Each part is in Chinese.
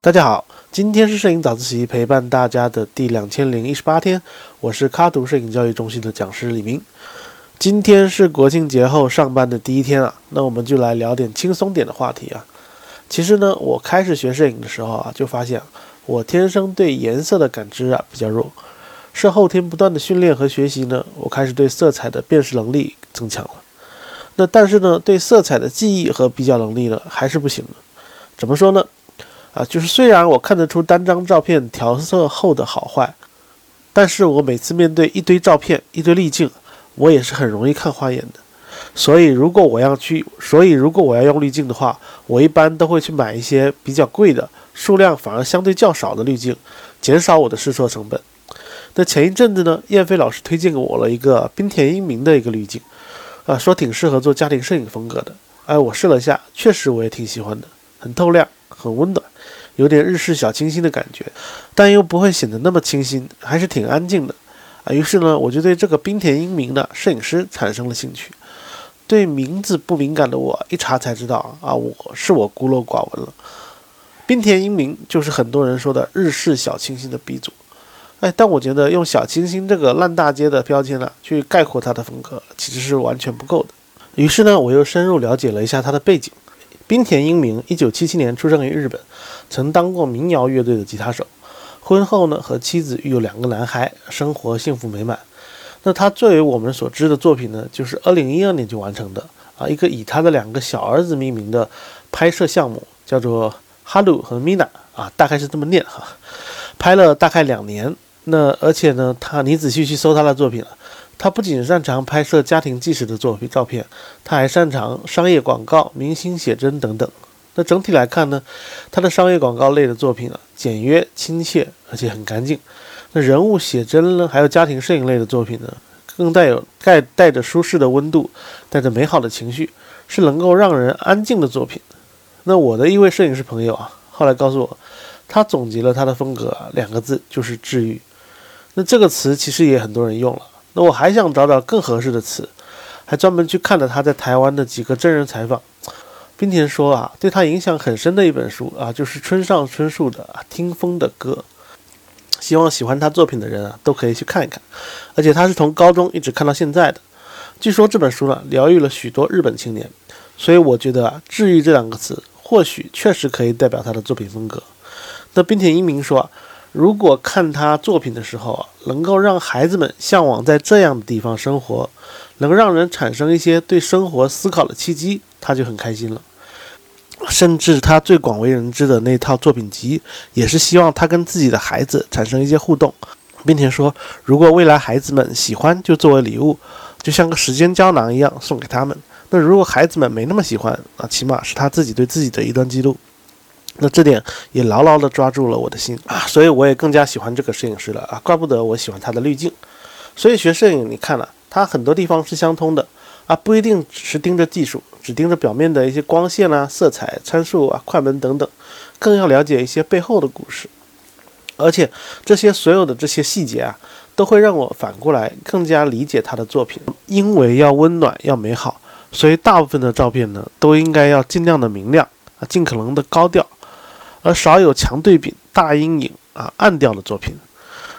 大家好，今天是摄影早自习陪伴大家的第两千零一十八天，我是咖图摄影教育中心的讲师李明。今天是国庆节后上班的第一天啊，那我们就来聊点轻松点的话题啊。其实呢，我开始学摄影的时候啊，就发现我天生对颜色的感知啊比较弱，是后天不断的训练和学习呢，我开始对色彩的辨识能力增强了。那但是呢，对色彩的记忆和比较能力呢，还是不行的。怎么说呢？啊，就是虽然我看得出单张照片调色后的好坏，但是我每次面对一堆照片、一堆滤镜，我也是很容易看花眼的。所以如果我要去，所以如果我要用滤镜的话，我一般都会去买一些比较贵的、数量反而相对较少的滤镜，减少我的试错成本。那前一阵子呢，燕飞老师推荐给我了一个冰田英明的一个滤镜，啊，说挺适合做家庭摄影风格的。哎，我试了下，确实我也挺喜欢的，很透亮，很温暖。有点日式小清新的感觉，但又不会显得那么清新，还是挺安静的啊。于是呢，我就对这个冰田英明的摄影师产生了兴趣。对名字不敏感的我，一查才知道啊，我是我孤陋寡闻了。冰田英明就是很多人说的日式小清新的鼻祖。哎，但我觉得用小清新这个烂大街的标签呢，去概括他的风格，其实是完全不够的。于是呢，我又深入了解了一下他的背景。冰田英明，一九七七年出生于日本。曾当过民谣乐队的吉他手，婚后呢和妻子育有两个男孩，生活幸福美满。那他最为我们所知的作品呢，就是二零一二年就完成的啊一个以他的两个小儿子命名的拍摄项目，叫做哈鲁和米娜啊，大概是这么念哈。拍了大概两年，那而且呢，他你仔细去搜他的作品了，他不仅擅长拍摄家庭纪实的作品照片，他还擅长商业广告、明星写真等等。那整体来看呢，他的商业广告类的作品啊，简约亲切，而且很干净。那人物写真呢，还有家庭摄影类的作品呢，更带有带带着舒适的温度，带着美好的情绪，是能够让人安静的作品。那我的一位摄影师朋友啊，后来告诉我，他总结了他的风格啊，两个字就是治愈。那这个词其实也很多人用了。那我还想找找更合适的词，还专门去看了他在台湾的几个真人采访。冰田说啊，对他影响很深的一本书啊，就是村上春树的《听风的歌》，希望喜欢他作品的人啊，都可以去看一看。而且他是从高中一直看到现在的，据说这本书呢，疗愈了许多日本青年。所以我觉得啊，“治愈”这两个词，或许确实可以代表他的作品风格。那冰田英明说，如果看他作品的时候啊，能够让孩子们向往在这样的地方生活，能让人产生一些对生活思考的契机，他就很开心了。甚至他最广为人知的那套作品集，也是希望他跟自己的孩子产生一些互动，并且说，如果未来孩子们喜欢，就作为礼物，就像个时间胶囊一样送给他们。那如果孩子们没那么喜欢，啊，起码是他自己对自己的一段记录。那这点也牢牢地抓住了我的心啊，所以我也更加喜欢这个摄影师了啊，怪不得我喜欢他的滤镜。所以学摄影，你看了，他很多地方是相通的。啊，不一定只是盯着技术，只盯着表面的一些光线啊、色彩参数啊、快门等等，更要了解一些背后的故事。而且这些所有的这些细节啊，都会让我反过来更加理解他的作品。因为要温暖、要美好，所以大部分的照片呢，都应该要尽量的明亮啊，尽可能的高调，而少有强对比、大阴影啊、暗调的作品。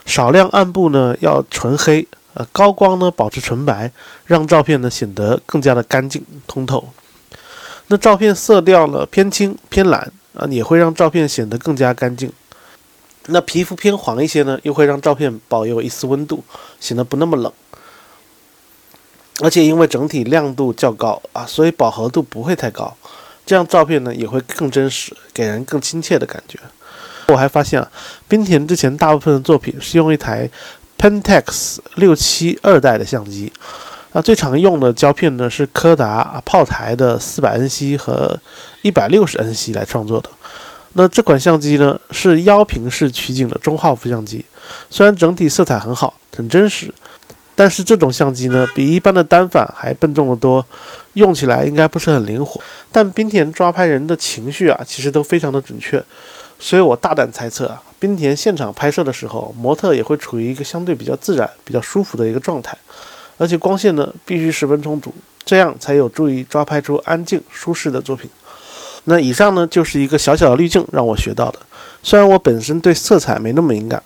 少量暗部呢，要纯黑。呃，高光呢，保持纯白，让照片呢显得更加的干净通透。那照片色调呢偏青偏蓝啊，也会让照片显得更加干净。那皮肤偏黄一些呢，又会让照片保有一丝温度，显得不那么冷。而且因为整体亮度较高啊，所以饱和度不会太高，这样照片呢也会更真实，给人更亲切的感觉。我还发现啊，冰田之前大部分的作品是用一台。Pentax 六七二代的相机，那最常用的胶片呢是柯达炮台的四百 NC 和一百六十 NC 来创作的。那这款相机呢是腰平式取景的中画幅相机，虽然整体色彩很好，很真实，但是这种相机呢比一般的单反还笨重得多，用起来应该不是很灵活。但冰田抓拍人的情绪啊，其实都非常的准确。所以我大胆猜测啊，冰田现场拍摄的时候，模特也会处于一个相对比较自然、比较舒服的一个状态，而且光线呢必须十分充足这样才有助于抓拍出安静舒适的作品。那以上呢就是一个小小的滤镜让我学到的。虽然我本身对色彩没那么敏感，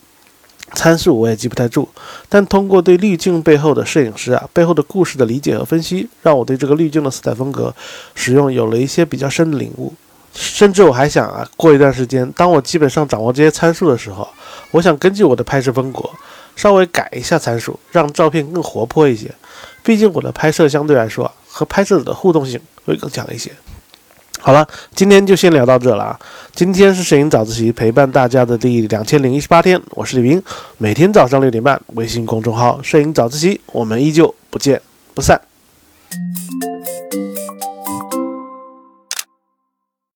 参数我也记不太住，但通过对滤镜背后的摄影师啊背后的故事的理解和分析，让我对这个滤镜的色彩风格使用有了一些比较深的领悟。甚至我还想啊，过一段时间，当我基本上掌握这些参数的时候，我想根据我的拍摄风格稍微改一下参数，让照片更活泼一些。毕竟我的拍摄相对来说和拍摄者的互动性会更强一些。好了，今天就先聊到这了啊！今天是摄影早自习陪伴大家的第两千零一十八天，我是李明，每天早上六点半，微信公众号“摄影早自习”，我们依旧不见不散。